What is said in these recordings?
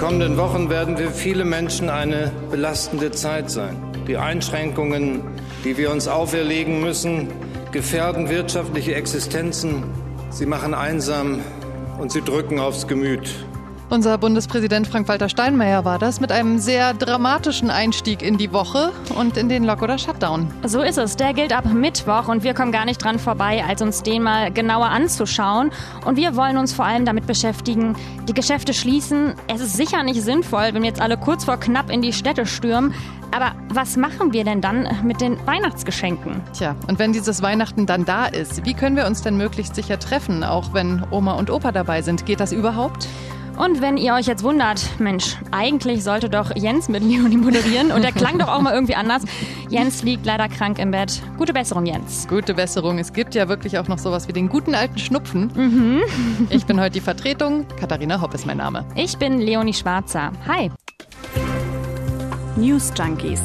kommenden Wochen werden für viele Menschen eine belastende Zeit sein. Die Einschränkungen, die wir uns auferlegen müssen, gefährden wirtschaftliche Existenzen. Sie machen einsam und sie drücken aufs Gemüt. Unser Bundespräsident Frank-Walter Steinmeier war das mit einem sehr dramatischen Einstieg in die Woche und in den Lock- oder Shutdown. So ist es. Der gilt ab Mittwoch und wir kommen gar nicht dran vorbei, als uns den mal genauer anzuschauen. Und wir wollen uns vor allem damit beschäftigen, die Geschäfte schließen. Es ist sicher nicht sinnvoll, wenn jetzt alle kurz vor knapp in die Städte stürmen. Aber was machen wir denn dann mit den Weihnachtsgeschenken? Tja, und wenn dieses Weihnachten dann da ist, wie können wir uns denn möglichst sicher treffen, auch wenn Oma und Opa dabei sind? Geht das überhaupt? Und wenn ihr euch jetzt wundert, Mensch, eigentlich sollte doch Jens mit Leonie moderieren und der klang doch auch mal irgendwie anders. Jens liegt leider krank im Bett. Gute Besserung, Jens. Gute Besserung. Es gibt ja wirklich auch noch sowas wie den guten alten Schnupfen. Mhm. Ich bin heute die Vertretung. Katharina Hopp ist mein Name. Ich bin Leonie Schwarzer. Hi. News Junkies.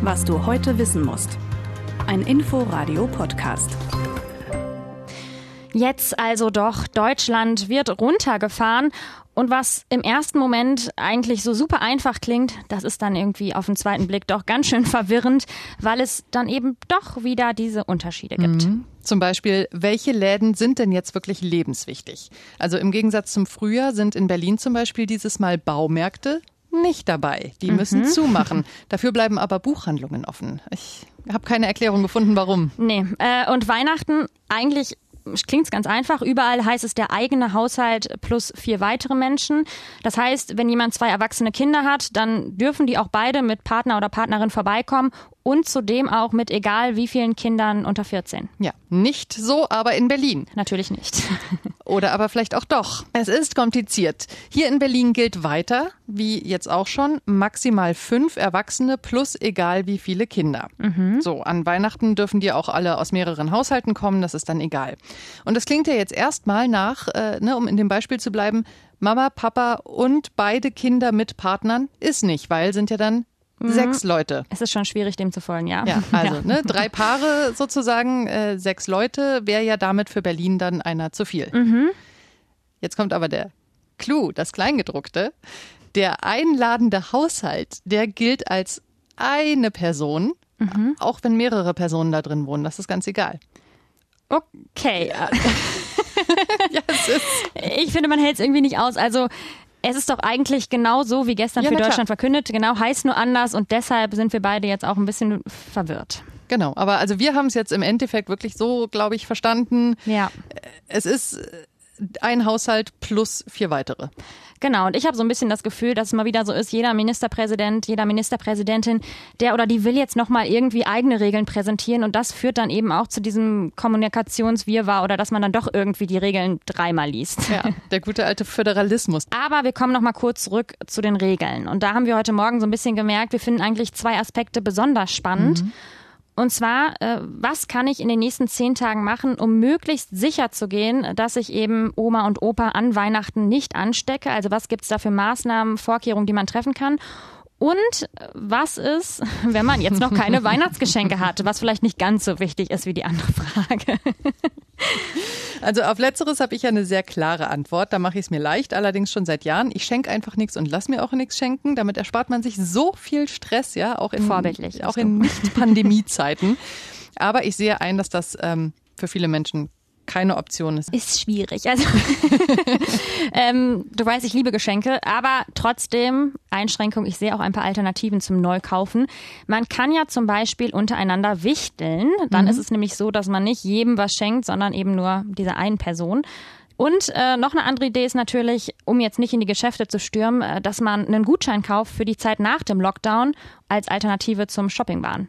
Was du heute wissen musst. Ein Info-Radio-Podcast. Jetzt also doch, Deutschland wird runtergefahren und was im ersten Moment eigentlich so super einfach klingt, das ist dann irgendwie auf den zweiten Blick doch ganz schön verwirrend, weil es dann eben doch wieder diese Unterschiede gibt. Mhm. Zum Beispiel, welche Läden sind denn jetzt wirklich lebenswichtig? Also im Gegensatz zum Frühjahr sind in Berlin zum Beispiel dieses Mal Baumärkte nicht dabei. Die mhm. müssen zumachen. Dafür bleiben aber Buchhandlungen offen. Ich habe keine Erklärung gefunden, warum. Nee. Äh, und Weihnachten eigentlich klingt es ganz einfach. Überall heißt es der eigene Haushalt plus vier weitere Menschen. Das heißt, wenn jemand zwei erwachsene Kinder hat, dann dürfen die auch beide mit Partner oder Partnerin vorbeikommen und zudem auch mit egal wie vielen Kindern unter 14. Ja, nicht so, aber in Berlin. Natürlich nicht. Oder aber vielleicht auch doch. Es ist kompliziert. Hier in Berlin gilt weiter, wie jetzt auch schon, maximal fünf Erwachsene plus egal wie viele Kinder. Mhm. So, an Weihnachten dürfen die auch alle aus mehreren Haushalten kommen, das ist dann egal. Und das klingt ja jetzt erstmal nach, äh, ne, um in dem Beispiel zu bleiben, Mama, Papa und beide Kinder mit Partnern ist nicht, weil sind ja dann Mhm. Sechs Leute. Es ist schon schwierig, dem zu folgen, ja. Ja, also ja. Ne, drei Paare sozusagen, äh, sechs Leute, wäre ja damit für Berlin dann einer zu viel. Mhm. Jetzt kommt aber der Clou, das Kleingedruckte. Der einladende Haushalt, der gilt als eine Person, mhm. auch wenn mehrere Personen da drin wohnen. Das ist ganz egal. Okay. Ja. ja, ich finde, man hält es irgendwie nicht aus. Also es ist doch eigentlich genau so wie gestern ja, für Deutschland verkündet. Genau, heißt nur anders und deshalb sind wir beide jetzt auch ein bisschen verwirrt. Genau, aber also wir haben es jetzt im Endeffekt wirklich so, glaube ich, verstanden. Ja. Es ist ein Haushalt plus vier weitere. Genau, und ich habe so ein bisschen das Gefühl, dass es mal wieder so ist, jeder Ministerpräsident, jeder Ministerpräsidentin, der oder die will jetzt nochmal irgendwie eigene Regeln präsentieren und das führt dann eben auch zu diesem Kommunikationswirrwarr oder dass man dann doch irgendwie die Regeln dreimal liest. Ja, der gute alte Föderalismus. Aber wir kommen nochmal kurz zurück zu den Regeln. Und da haben wir heute Morgen so ein bisschen gemerkt, wir finden eigentlich zwei Aspekte besonders spannend. Mhm. Und zwar, äh, was kann ich in den nächsten zehn Tagen machen, um möglichst sicher zu gehen, dass ich eben Oma und Opa an Weihnachten nicht anstecke? Also was gibt es da für Maßnahmen, Vorkehrungen, die man treffen kann? Und was ist, wenn man jetzt noch keine Weihnachtsgeschenke hat, was vielleicht nicht ganz so wichtig ist wie die andere Frage? Also auf letzteres habe ich ja eine sehr klare Antwort. Da mache ich es mir leicht, allerdings schon seit Jahren. Ich schenke einfach nichts und lass mir auch nichts schenken. Damit erspart man sich so viel Stress, ja, auch in, Vorbildlich, auch in Nicht-Pandemie-Zeiten. Aber ich sehe ein, dass das ähm, für viele Menschen keine Option ist. Ist schwierig. Also ähm, du weißt, ich liebe Geschenke, aber trotzdem Einschränkung. Ich sehe auch ein paar Alternativen zum Neukaufen. Man kann ja zum Beispiel untereinander wichteln. Dann mhm. ist es nämlich so, dass man nicht jedem was schenkt, sondern eben nur dieser einen Person. Und äh, noch eine andere Idee ist natürlich, um jetzt nicht in die Geschäfte zu stürmen, äh, dass man einen Gutschein kauft für die Zeit nach dem Lockdown als Alternative zum Shoppingwahn.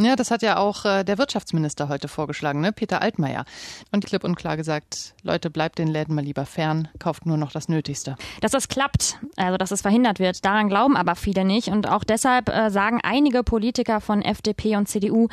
Ja, das hat ja auch äh, der Wirtschaftsminister heute vorgeschlagen, ne? Peter Altmaier. Und klipp und klar gesagt, Leute, bleibt den Läden mal lieber fern, kauft nur noch das Nötigste. Dass das klappt, also dass es verhindert wird, daran glauben aber viele nicht. Und auch deshalb äh, sagen einige Politiker von FDP und CDU,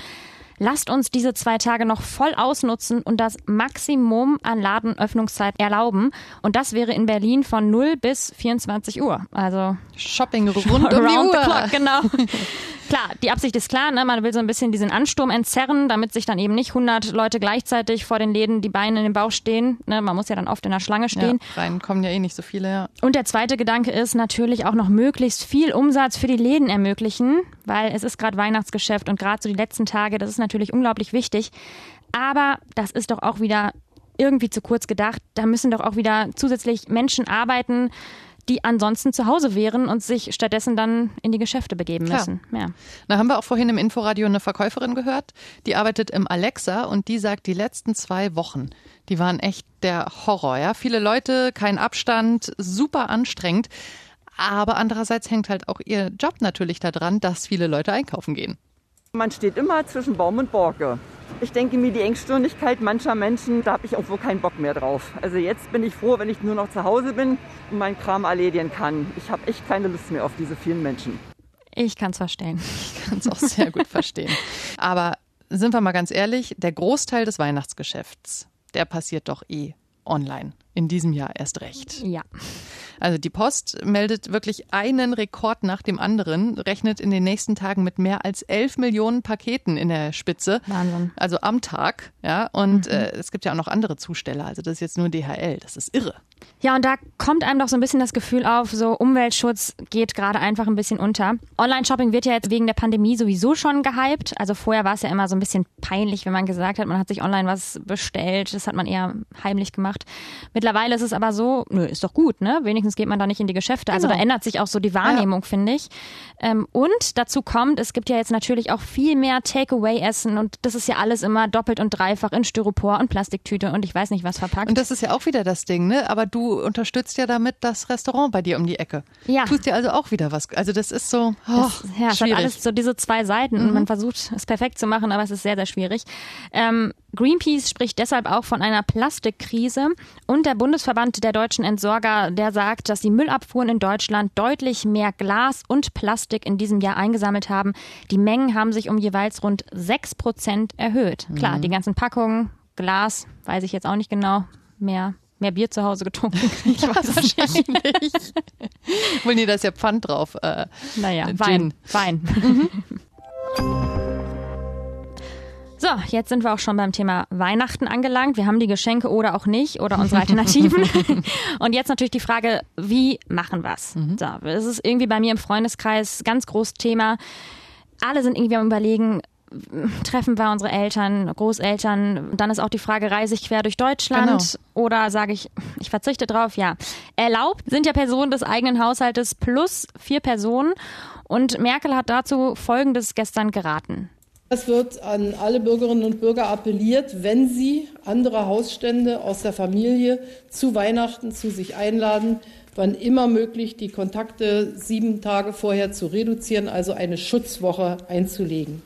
Lasst uns diese zwei Tage noch voll ausnutzen und das Maximum an Ladenöffnungszeit erlauben. Und das wäre in Berlin von 0 bis 24 Uhr. Also Shopping rund um die Uhr. Clock, genau. Klar, die Absicht ist klar, ne? man will so ein bisschen diesen Ansturm entzerren, damit sich dann eben nicht 100 Leute gleichzeitig vor den Läden die Beine in den Bauch stehen. Ne? Man muss ja dann oft in der Schlange stehen. Ja, rein kommen ja eh nicht so viele, ja. Und der zweite Gedanke ist natürlich auch noch möglichst viel Umsatz für die Läden ermöglichen, weil es ist gerade Weihnachtsgeschäft und gerade so die letzten Tage, das ist natürlich unglaublich wichtig. Aber das ist doch auch wieder irgendwie zu kurz gedacht. Da müssen doch auch wieder zusätzlich Menschen arbeiten, die ansonsten zu Hause wären und sich stattdessen dann in die Geschäfte begeben müssen. Ja. Da haben wir auch vorhin im Inforadio eine Verkäuferin gehört, die arbeitet im Alexa und die sagt, die letzten zwei Wochen, die waren echt der Horror. Ja? Viele Leute, kein Abstand, super anstrengend. Aber andererseits hängt halt auch ihr Job natürlich daran, dass viele Leute einkaufen gehen. Man steht immer zwischen Baum und Borke. Ich denke mir, die Engstirnigkeit mancher Menschen, da habe ich irgendwo keinen Bock mehr drauf. Also jetzt bin ich froh, wenn ich nur noch zu Hause bin und meinen Kram erledigen kann. Ich habe echt keine Lust mehr auf diese vielen Menschen. Ich kann es verstehen. Ich kann es auch sehr gut verstehen. Aber sind wir mal ganz ehrlich, der Großteil des Weihnachtsgeschäfts, der passiert doch eh online. In diesem Jahr erst recht. Ja. Also die Post meldet wirklich einen Rekord nach dem anderen, rechnet in den nächsten Tagen mit mehr als 11 Millionen Paketen in der Spitze. Wahnsinn. Also am Tag. Ja, und mhm. äh, es gibt ja auch noch andere Zusteller. Also das ist jetzt nur DHL. Das ist irre. Ja, und da kommt einem doch so ein bisschen das Gefühl auf, so Umweltschutz geht gerade einfach ein bisschen unter. Online-Shopping wird ja jetzt wegen der Pandemie sowieso schon gehypt. Also vorher war es ja immer so ein bisschen peinlich, wenn man gesagt hat, man hat sich online was bestellt. Das hat man eher heimlich gemacht. Mittlerweile ist es aber so, nö, ist doch gut, ne? Wenigstens geht man da nicht in die Geschäfte. Also genau. da ändert sich auch so die Wahrnehmung, ja. finde ich. Ähm, und dazu kommt, es gibt ja jetzt natürlich auch viel mehr Takeaway-Essen und das ist ja alles immer doppelt und dreifach in Styropor und Plastiktüte und ich weiß nicht was verpackt. Und das ist ja auch wieder das Ding, ne? Aber du unterstützt ja damit das Restaurant bei dir um die Ecke. Ja. Tust dir also auch wieder was. Also das ist so, oh, das, ja, es hat alles so diese zwei Seiten mhm. und man versucht es perfekt zu machen, aber es ist sehr, sehr schwierig. Ähm, Greenpeace spricht deshalb auch von einer Plastikkrise und der Bundesverband der deutschen Entsorger, der sagt, dass die Müllabfuhren in Deutschland deutlich mehr Glas und Plastik in diesem Jahr eingesammelt haben. Die Mengen haben sich um jeweils rund sechs Prozent erhöht. Mhm. Klar, die ganzen Packungen, Glas, weiß ich jetzt auch nicht genau, mehr mehr Bier zu Hause getrunken. Ich ja, weiß wahrscheinlich. Wohl nee, da ist ja Pfand drauf. Äh, naja, Wein. Wein. Mhm. So, jetzt sind wir auch schon beim Thema Weihnachten angelangt. Wir haben die Geschenke oder auch nicht oder unsere Alternativen. Und jetzt natürlich die Frage, wie machen wir es? Mhm. So, das ist irgendwie bei mir im Freundeskreis ganz großes Thema. Alle sind irgendwie am überlegen, treffen wir unsere Eltern, Großeltern. Dann ist auch die Frage, reise ich quer durch Deutschland genau. oder sage ich, ich verzichte drauf? Ja. Erlaubt sind ja Personen des eigenen Haushaltes plus vier Personen. Und Merkel hat dazu Folgendes gestern geraten. Es wird an alle Bürgerinnen und Bürger appelliert, wenn sie andere Hausstände aus der Familie zu Weihnachten zu sich einladen, wann immer möglich die Kontakte sieben Tage vorher zu reduzieren, also eine Schutzwoche einzulegen.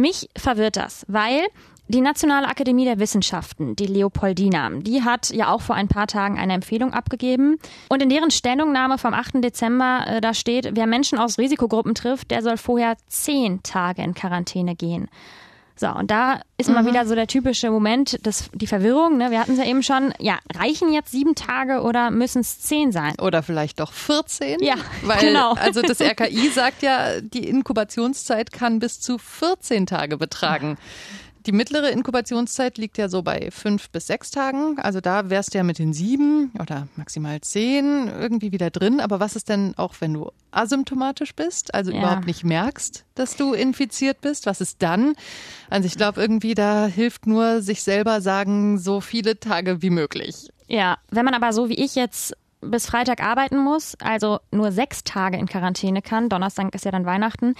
Mich verwirrt das, weil die Nationale Akademie der Wissenschaften, die Leopoldina, die hat ja auch vor ein paar Tagen eine Empfehlung abgegeben. Und in deren Stellungnahme vom 8. Dezember, äh, da steht, wer Menschen aus Risikogruppen trifft, der soll vorher zehn Tage in Quarantäne gehen. So, und da ist mhm. mal wieder so der typische Moment, das, die Verwirrung. Ne? Wir hatten es ja eben schon. Ja, reichen jetzt sieben Tage oder müssen es zehn sein? Oder vielleicht doch 14? Ja, weil, genau. Also das RKI sagt ja, die Inkubationszeit kann bis zu 14 Tage betragen. Die mittlere Inkubationszeit liegt ja so bei fünf bis sechs Tagen. Also da wärst du ja mit den sieben oder maximal zehn irgendwie wieder drin. Aber was ist denn auch, wenn du asymptomatisch bist, also ja. überhaupt nicht merkst, dass du infiziert bist? Was ist dann? Also ich glaube irgendwie, da hilft nur sich selber sagen, so viele Tage wie möglich. Ja, wenn man aber so wie ich jetzt bis Freitag arbeiten muss, also nur sechs Tage in Quarantäne kann, Donnerstag ist ja dann Weihnachten,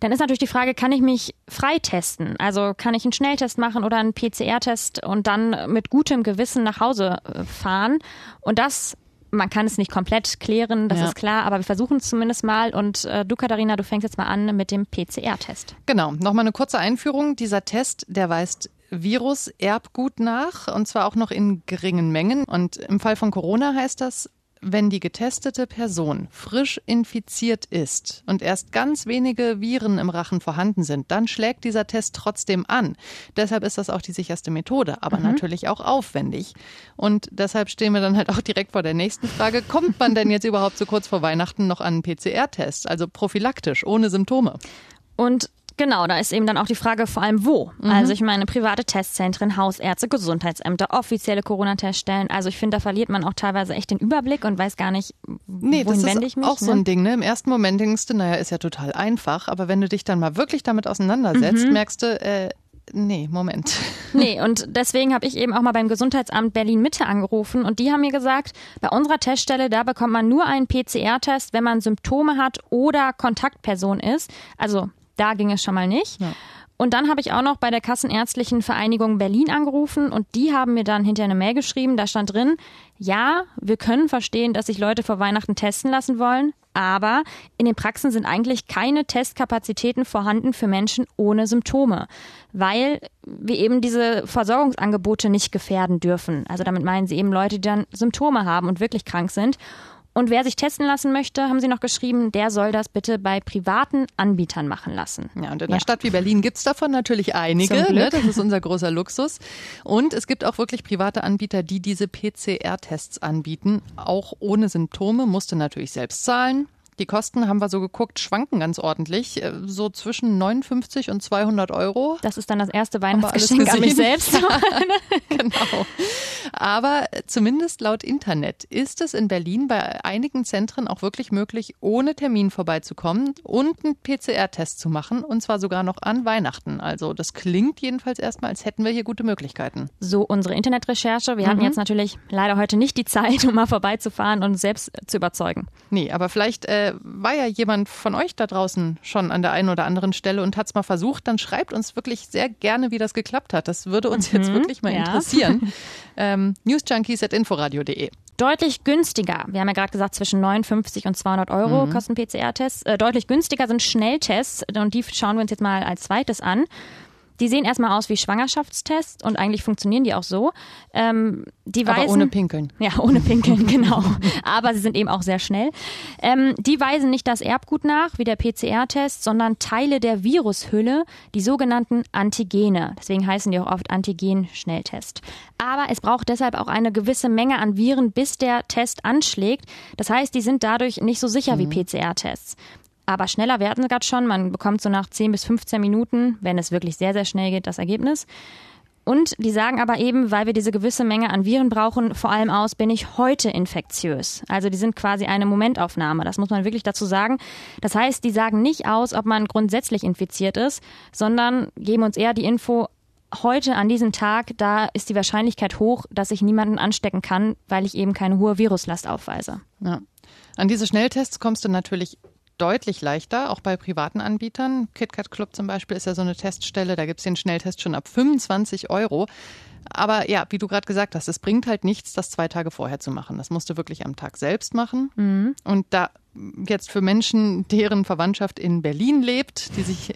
dann ist natürlich die Frage, kann ich mich freitesten? Also kann ich einen Schnelltest machen oder einen PCR-Test und dann mit gutem Gewissen nach Hause äh, fahren? Und das man kann es nicht komplett klären, das ja. ist klar, aber wir versuchen es zumindest mal. Und äh, du, Katharina, du fängst jetzt mal an mit dem PCR-Test. Genau, nochmal eine kurze Einführung. Dieser Test, der weist Virus-Erbgut nach und zwar auch noch in geringen Mengen. Und im Fall von Corona heißt das, wenn die getestete Person frisch infiziert ist und erst ganz wenige Viren im Rachen vorhanden sind, dann schlägt dieser Test trotzdem an. Deshalb ist das auch die sicherste Methode, aber mhm. natürlich auch aufwendig. Und deshalb stehen wir dann halt auch direkt vor der nächsten Frage, kommt man denn jetzt überhaupt so kurz vor Weihnachten noch an einen PCR-Test, also prophylaktisch, ohne Symptome? Und Genau, da ist eben dann auch die Frage vor allem wo. Mhm. Also ich meine private Testzentren, Hausärzte, Gesundheitsämter, offizielle Corona-Teststellen. Also ich finde, da verliert man auch teilweise echt den Überblick und weiß gar nicht, nee, wohin wende ich mich. Auch ne? so ein Ding. Ne? Im ersten Moment denkst du, naja, ist ja total einfach. Aber wenn du dich dann mal wirklich damit auseinandersetzt, mhm. merkst du, äh, Nee, Moment. Nee, und deswegen habe ich eben auch mal beim Gesundheitsamt Berlin Mitte angerufen und die haben mir gesagt, bei unserer Teststelle, da bekommt man nur einen PCR-Test, wenn man Symptome hat oder Kontaktperson ist. Also da ging es schon mal nicht. Ja. Und dann habe ich auch noch bei der Kassenärztlichen Vereinigung Berlin angerufen und die haben mir dann hinterher eine Mail geschrieben, da stand drin, ja, wir können verstehen, dass sich Leute vor Weihnachten testen lassen wollen, aber in den Praxen sind eigentlich keine Testkapazitäten vorhanden für Menschen ohne Symptome, weil wir eben diese Versorgungsangebote nicht gefährden dürfen. Also damit meinen sie eben Leute, die dann Symptome haben und wirklich krank sind. Und wer sich testen lassen möchte, haben sie noch geschrieben, der soll das bitte bei privaten Anbietern machen lassen. Ja, und in einer ja. Stadt wie Berlin gibt es davon natürlich einige. Ne? Das ist unser großer Luxus. Und es gibt auch wirklich private Anbieter, die diese PCR-Tests anbieten, auch ohne Symptome, musste natürlich selbst zahlen. Die Kosten haben wir so geguckt, schwanken ganz ordentlich, äh, so zwischen 59 und 200 Euro. Das ist dann das erste Weihnachtsgeschenk an mich selbst. genau. Aber zumindest laut Internet ist es in Berlin bei einigen Zentren auch wirklich möglich, ohne Termin vorbeizukommen und einen PCR-Test zu machen und zwar sogar noch an Weihnachten. Also das klingt jedenfalls erstmal, als hätten wir hier gute Möglichkeiten. So unsere Internetrecherche. Wir mhm. hatten jetzt natürlich leider heute nicht die Zeit, um mal vorbeizufahren und selbst zu überzeugen. Nee, aber vielleicht äh, war ja jemand von euch da draußen schon an der einen oder anderen Stelle und hat es mal versucht, dann schreibt uns wirklich sehr gerne, wie das geklappt hat. Das würde uns mhm, jetzt wirklich mal ja. interessieren. ähm, newsjunkies.inforadio.de Deutlich günstiger. Wir haben ja gerade gesagt, zwischen 59 und 200 Euro mhm. kosten PCR-Tests. Äh, deutlich günstiger sind Schnelltests und die schauen wir uns jetzt mal als zweites an. Die sehen erstmal aus wie Schwangerschaftstests und eigentlich funktionieren die auch so. Ähm, die Aber weisen, ohne Pinkeln. Ja, ohne Pinkeln, genau. Aber sie sind eben auch sehr schnell. Ähm, die weisen nicht das Erbgut nach, wie der PCR-Test, sondern Teile der Virushülle, die sogenannten Antigene. Deswegen heißen die auch oft Antigen-Schnelltest. Aber es braucht deshalb auch eine gewisse Menge an Viren, bis der Test anschlägt. Das heißt, die sind dadurch nicht so sicher mhm. wie PCR-Tests. Aber schneller werden sie gerade schon. Man bekommt so nach 10 bis 15 Minuten, wenn es wirklich sehr, sehr schnell geht, das Ergebnis. Und die sagen aber eben, weil wir diese gewisse Menge an Viren brauchen, vor allem aus, bin ich heute infektiös. Also die sind quasi eine Momentaufnahme. Das muss man wirklich dazu sagen. Das heißt, die sagen nicht aus, ob man grundsätzlich infiziert ist, sondern geben uns eher die Info, heute an diesem Tag, da ist die Wahrscheinlichkeit hoch, dass ich niemanden anstecken kann, weil ich eben keine hohe Viruslast aufweise. Ja. An diese Schnelltests kommst du natürlich deutlich leichter, auch bei privaten Anbietern. KitKat Club zum Beispiel ist ja so eine Teststelle, da gibt es den Schnelltest schon ab 25 Euro. Aber ja, wie du gerade gesagt hast, es bringt halt nichts, das zwei Tage vorher zu machen. Das musst du wirklich am Tag selbst machen. Mhm. Und da jetzt für Menschen, deren Verwandtschaft in Berlin lebt, die sich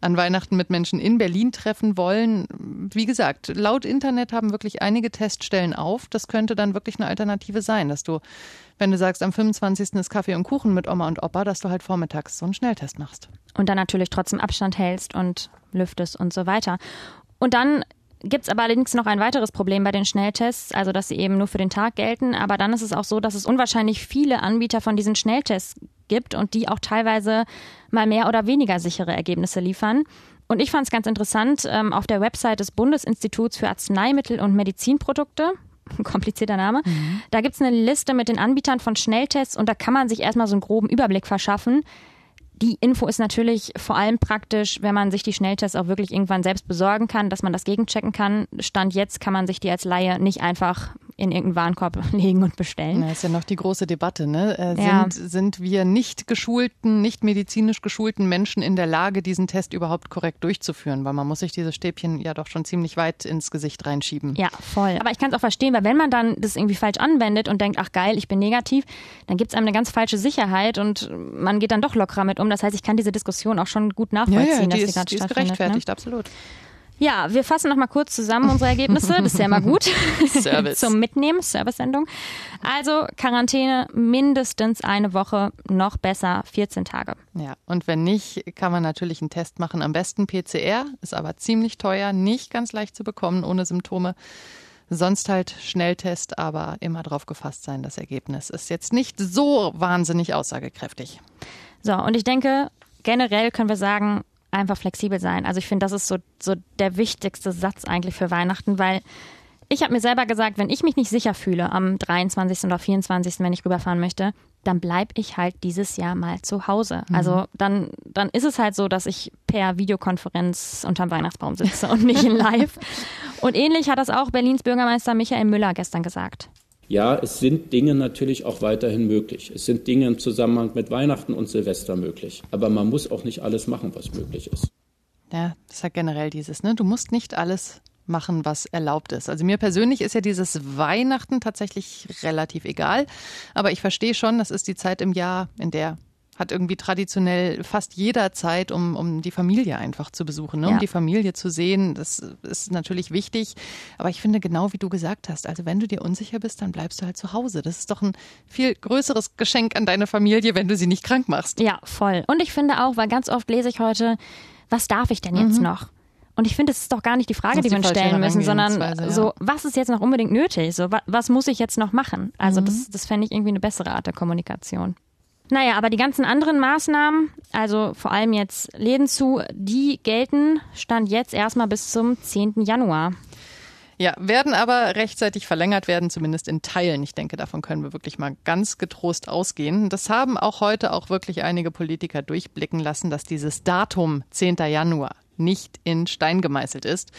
an Weihnachten mit Menschen in Berlin treffen wollen. Wie gesagt, laut Internet haben wirklich einige Teststellen auf. Das könnte dann wirklich eine Alternative sein, dass du, wenn du sagst, am 25. ist Kaffee und Kuchen mit Oma und Opa, dass du halt vormittags so einen Schnelltest machst. Und dann natürlich trotzdem Abstand hältst und lüftest und so weiter. Und dann gibt es aber allerdings noch ein weiteres Problem bei den Schnelltests, also dass sie eben nur für den Tag gelten. Aber dann ist es auch so, dass es unwahrscheinlich viele Anbieter von diesen Schnelltests gibt und die auch teilweise mal mehr oder weniger sichere Ergebnisse liefern. Und ich fand es ganz interessant, ähm, auf der Website des Bundesinstituts für Arzneimittel und Medizinprodukte, komplizierter Name, mhm. da gibt es eine Liste mit den Anbietern von Schnelltests und da kann man sich erstmal so einen groben Überblick verschaffen. Die Info ist natürlich vor allem praktisch, wenn man sich die Schnelltests auch wirklich irgendwann selbst besorgen kann, dass man das gegenchecken kann. Stand jetzt kann man sich die als Laie nicht einfach in irgendeinen Warenkorb legen und bestellen. Das ist ja noch die große Debatte. Ne? Äh, ja. sind, sind wir nicht geschulten, nicht medizinisch geschulten Menschen in der Lage, diesen Test überhaupt korrekt durchzuführen? Weil man muss sich diese Stäbchen ja doch schon ziemlich weit ins Gesicht reinschieben. Ja, voll. Aber ich kann es auch verstehen, weil wenn man dann das irgendwie falsch anwendet und denkt, ach geil, ich bin negativ, dann gibt es einem eine ganz falsche Sicherheit und man geht dann doch lockerer mit um. Das heißt, ich kann diese Diskussion auch schon gut nachvollziehen, ja, ja, die dass ist, die gerade die ist ne? gerechtfertigt, ne? absolut. Ja, wir fassen noch mal kurz zusammen unsere Ergebnisse. Das ist ja mal gut. Service. Zum Mitnehmen, Service-Sendung. Also Quarantäne mindestens eine Woche, noch besser 14 Tage. Ja, und wenn nicht, kann man natürlich einen Test machen. Am besten PCR, ist aber ziemlich teuer, nicht ganz leicht zu bekommen ohne Symptome. Sonst halt Schnelltest, aber immer drauf gefasst sein. Das Ergebnis ist jetzt nicht so wahnsinnig aussagekräftig. So, und ich denke, generell können wir sagen, einfach flexibel sein. Also ich finde, das ist so, so der wichtigste Satz eigentlich für Weihnachten, weil ich habe mir selber gesagt, wenn ich mich nicht sicher fühle am 23. oder 24., wenn ich rüberfahren möchte, dann bleibe ich halt dieses Jahr mal zu Hause. Mhm. Also dann, dann ist es halt so, dass ich per Videokonferenz unterm Weihnachtsbaum sitze und nicht in live. und ähnlich hat das auch Berlins Bürgermeister Michael Müller gestern gesagt. Ja, es sind Dinge natürlich auch weiterhin möglich. Es sind Dinge im Zusammenhang mit Weihnachten und Silvester möglich. Aber man muss auch nicht alles machen, was möglich ist. Ja, das ist ja generell dieses, ne? Du musst nicht alles machen, was erlaubt ist. Also mir persönlich ist ja dieses Weihnachten tatsächlich relativ egal. Aber ich verstehe schon, das ist die Zeit im Jahr, in der hat irgendwie traditionell fast jeder Zeit, um, um die Familie einfach zu besuchen, ne? um ja. die Familie zu sehen. Das ist natürlich wichtig. Aber ich finde, genau wie du gesagt hast, also wenn du dir unsicher bist, dann bleibst du halt zu Hause. Das ist doch ein viel größeres Geschenk an deine Familie, wenn du sie nicht krank machst. Ja, voll. Und ich finde auch, weil ganz oft lese ich heute, was darf ich denn jetzt mhm. noch? Und ich finde, es ist doch gar nicht die Frage, die, die wir uns stellen müssen, sondern ja. so, was ist jetzt noch unbedingt nötig? So, was, was muss ich jetzt noch machen? Also, mhm. das, das fände ich irgendwie eine bessere Art der Kommunikation. Naja, aber die ganzen anderen Maßnahmen, also vor allem jetzt Läden zu, die gelten, stand jetzt erstmal bis zum 10. Januar. Ja, werden aber rechtzeitig verlängert werden, zumindest in Teilen. Ich denke, davon können wir wirklich mal ganz getrost ausgehen. Das haben auch heute auch wirklich einige Politiker durchblicken lassen, dass dieses Datum 10. Januar nicht in Stein gemeißelt ist.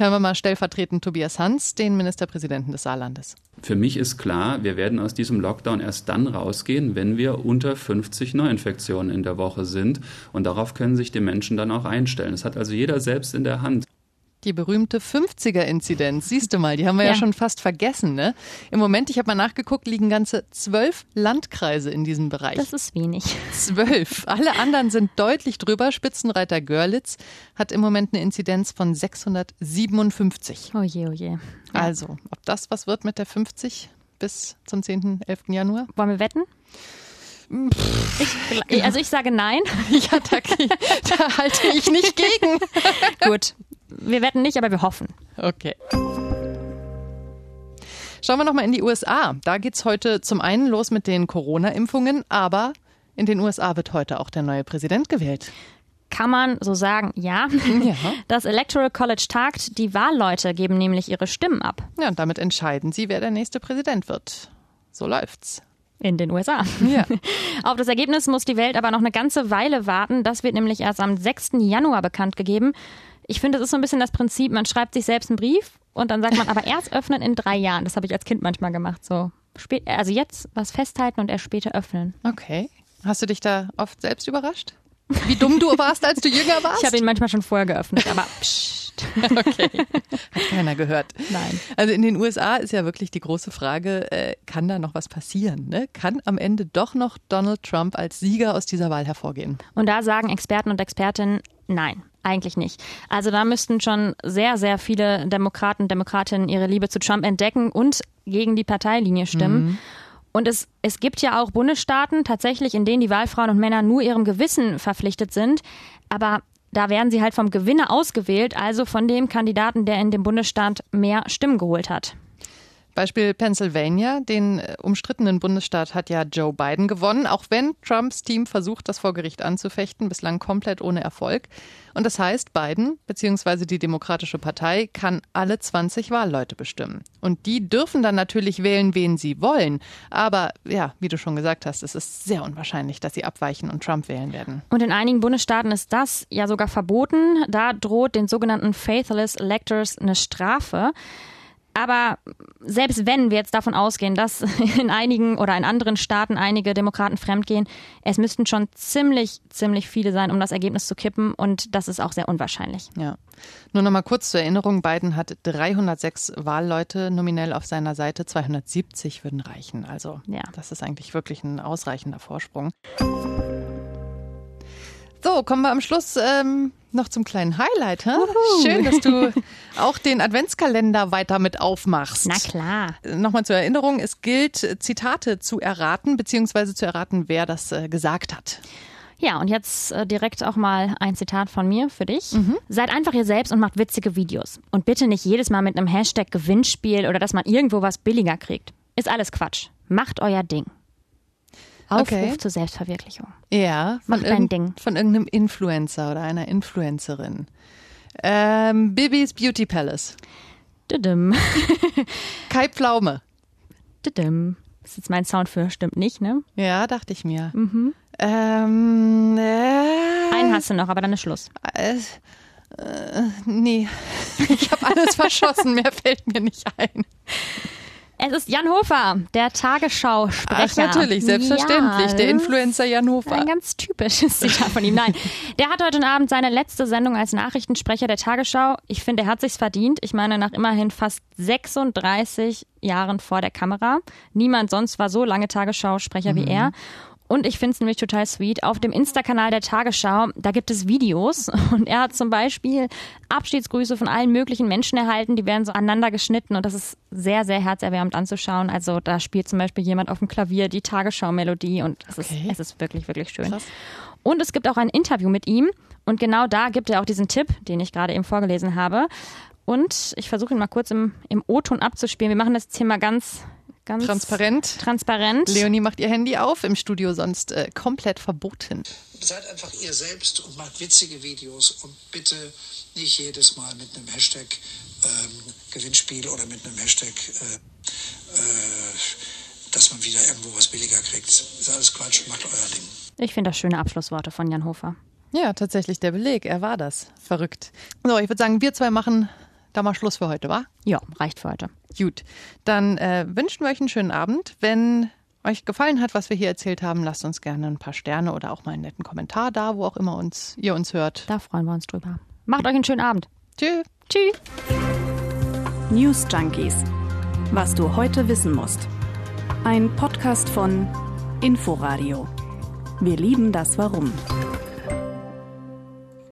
Hören wir mal stellvertretend Tobias Hans, den Ministerpräsidenten des Saarlandes. Für mich ist klar, wir werden aus diesem Lockdown erst dann rausgehen, wenn wir unter 50 Neuinfektionen in der Woche sind. Und darauf können sich die Menschen dann auch einstellen. Das hat also jeder selbst in der Hand. Die berühmte 50er-Inzidenz, siehst du mal, die haben wir ja, ja schon fast vergessen. Ne? Im Moment, ich habe mal nachgeguckt, liegen ganze zwölf Landkreise in diesem Bereich. Das ist wenig. Zwölf. Alle anderen sind deutlich drüber. Spitzenreiter Görlitz hat im Moment eine Inzidenz von 657. Oh je, oh je. Ja. Also, ob das was wird mit der 50 bis zum 10., 11. Januar? Wollen wir wetten? Ich, also ich sage nein. Ja, da, da halte ich nicht gegen. Gut, wir wetten nicht, aber wir hoffen. Okay. Schauen wir nochmal in die USA. Da geht es heute zum einen los mit den Corona-Impfungen, aber in den USA wird heute auch der neue Präsident gewählt. Kann man so sagen, ja. ja. Das Electoral College tagt. Die Wahlleute geben nämlich ihre Stimmen ab. Ja, und damit entscheiden sie, wer der nächste Präsident wird. So läuft's. In den USA. Ja. Auf das Ergebnis muss die Welt aber noch eine ganze Weile warten. Das wird nämlich erst am 6. Januar bekannt gegeben. Ich finde, es ist so ein bisschen das Prinzip, man schreibt sich selbst einen Brief und dann sagt man, aber erst öffnen in drei Jahren. Das habe ich als Kind manchmal gemacht. So, also jetzt was festhalten und erst später öffnen. Okay. Hast du dich da oft selbst überrascht? Wie dumm du warst, als du jünger warst? Ich habe ihn manchmal schon vorher geöffnet, aber pssst. Okay. Hat keiner gehört. Nein. Also in den USA ist ja wirklich die große Frage, äh, kann da noch was passieren? Ne? Kann am Ende doch noch Donald Trump als Sieger aus dieser Wahl hervorgehen? Und da sagen Experten und Expertinnen, nein. Eigentlich nicht. Also da müssten schon sehr, sehr viele Demokraten, und Demokratinnen ihre Liebe zu Trump entdecken und gegen die Parteilinie stimmen. Mhm. Und es, es gibt ja auch Bundesstaaten tatsächlich, in denen die Wahlfrauen und Männer nur ihrem Gewissen verpflichtet sind. Aber da werden sie halt vom Gewinner ausgewählt, also von dem Kandidaten, der in dem Bundesstaat mehr Stimmen geholt hat. Beispiel Pennsylvania, den äh, umstrittenen Bundesstaat hat ja Joe Biden gewonnen, auch wenn Trumps Team versucht, das vor Gericht anzufechten, bislang komplett ohne Erfolg. Und das heißt, Biden bzw. die Demokratische Partei kann alle 20 Wahlleute bestimmen. Und die dürfen dann natürlich wählen, wen sie wollen. Aber ja, wie du schon gesagt hast, es ist sehr unwahrscheinlich, dass sie abweichen und Trump wählen werden. Und in einigen Bundesstaaten ist das ja sogar verboten. Da droht den sogenannten Faithless Electors eine Strafe. Aber selbst wenn wir jetzt davon ausgehen, dass in einigen oder in anderen Staaten einige Demokraten fremdgehen, es müssten schon ziemlich, ziemlich viele sein, um das Ergebnis zu kippen. Und das ist auch sehr unwahrscheinlich. Ja. Nur noch mal kurz zur Erinnerung: Biden hat 306 Wahlleute nominell auf seiner Seite, 270 würden reichen. Also, ja. das ist eigentlich wirklich ein ausreichender Vorsprung. So, kommen wir am Schluss ähm, noch zum kleinen Highlight. Hä? Schön, dass du auch den Adventskalender weiter mit aufmachst. Na klar. Nochmal zur Erinnerung, es gilt, Zitate zu erraten, beziehungsweise zu erraten, wer das äh, gesagt hat. Ja, und jetzt äh, direkt auch mal ein Zitat von mir für dich. Mhm. Seid einfach ihr selbst und macht witzige Videos. Und bitte nicht jedes Mal mit einem Hashtag Gewinnspiel oder dass man irgendwo was billiger kriegt. Ist alles Quatsch. Macht euer Ding. Aufruf Okay. zur Selbstverwirklichung. Ja, von, dein Ding. von irgendeinem Influencer oder einer Influencerin. Ähm, Bibis Beauty Palace. Düdüm. Kai Pflaume. Düdüm. Das ist jetzt mein Sound für stimmt nicht, ne? Ja, dachte ich mir. Ähm, äh, Einen hast du noch, aber dann ist Schluss. äh, äh, nee, ich habe alles verschossen, mehr fällt mir nicht ein. Es ist Jan Hofer, der Tagesschau-Sprecher. Ach, natürlich, selbstverständlich. Ja, Der Influencer Jan Hofer. Ein ganz typisches Zitat von ihm. Nein, der hat heute Abend seine letzte Sendung als Nachrichtensprecher der Tagesschau. Ich finde, er hat sich's verdient. Ich meine, nach immerhin fast 36 Jahren vor der Kamera. Niemand sonst war so lange Tagesschau-Sprecher wie er. Und ich finde es nämlich total sweet. Auf dem Insta-Kanal der Tagesschau, da gibt es Videos. Und er hat zum Beispiel Abschiedsgrüße von allen möglichen Menschen erhalten. Die werden so aneinander geschnitten. Und das ist sehr, sehr herzerwärmend anzuschauen. Also da spielt zum Beispiel jemand auf dem Klavier die Tagesschau-Melodie. Und es, Okay. ist, es ist wirklich, wirklich schön. Und es gibt auch ein Interview mit ihm. Und genau da gibt er auch diesen Tipp, den ich gerade eben vorgelesen habe. Und ich versuche ihn mal kurz im, im O-Ton abzuspielen. Wir machen das Thema ganz, ganz Transparent. transparent. Leonie macht ihr Handy auf, im Studio sonst äh, komplett verboten. Seid einfach ihr selbst und macht witzige Videos und bitte nicht jedes Mal mit einem Hashtag ähm, Gewinnspiel oder mit einem Hashtag, äh, äh, dass man wieder irgendwo was billiger kriegt. Ist alles Quatsch, macht euer Ding. Ich finde das schöne Abschlussworte von Jan Hofer. Ja, tatsächlich der Beleg, er war das. Verrückt. So, ich würde sagen, wir zwei machen da mal Schluss für heute, wa? Ja, reicht für heute. Gut, dann äh, wünschen wir euch einen schönen Abend. Wenn euch gefallen hat, was wir hier erzählt haben, lasst uns gerne ein paar Sterne oder auch mal einen netten Kommentar da, wo auch immer uns, ihr uns hört. Da freuen wir uns drüber. Macht euch einen schönen Abend. Tschüss. Tschüss. News Junkies. Was du heute wissen musst. Ein Podcast von Inforadio. Wir lieben das Warum.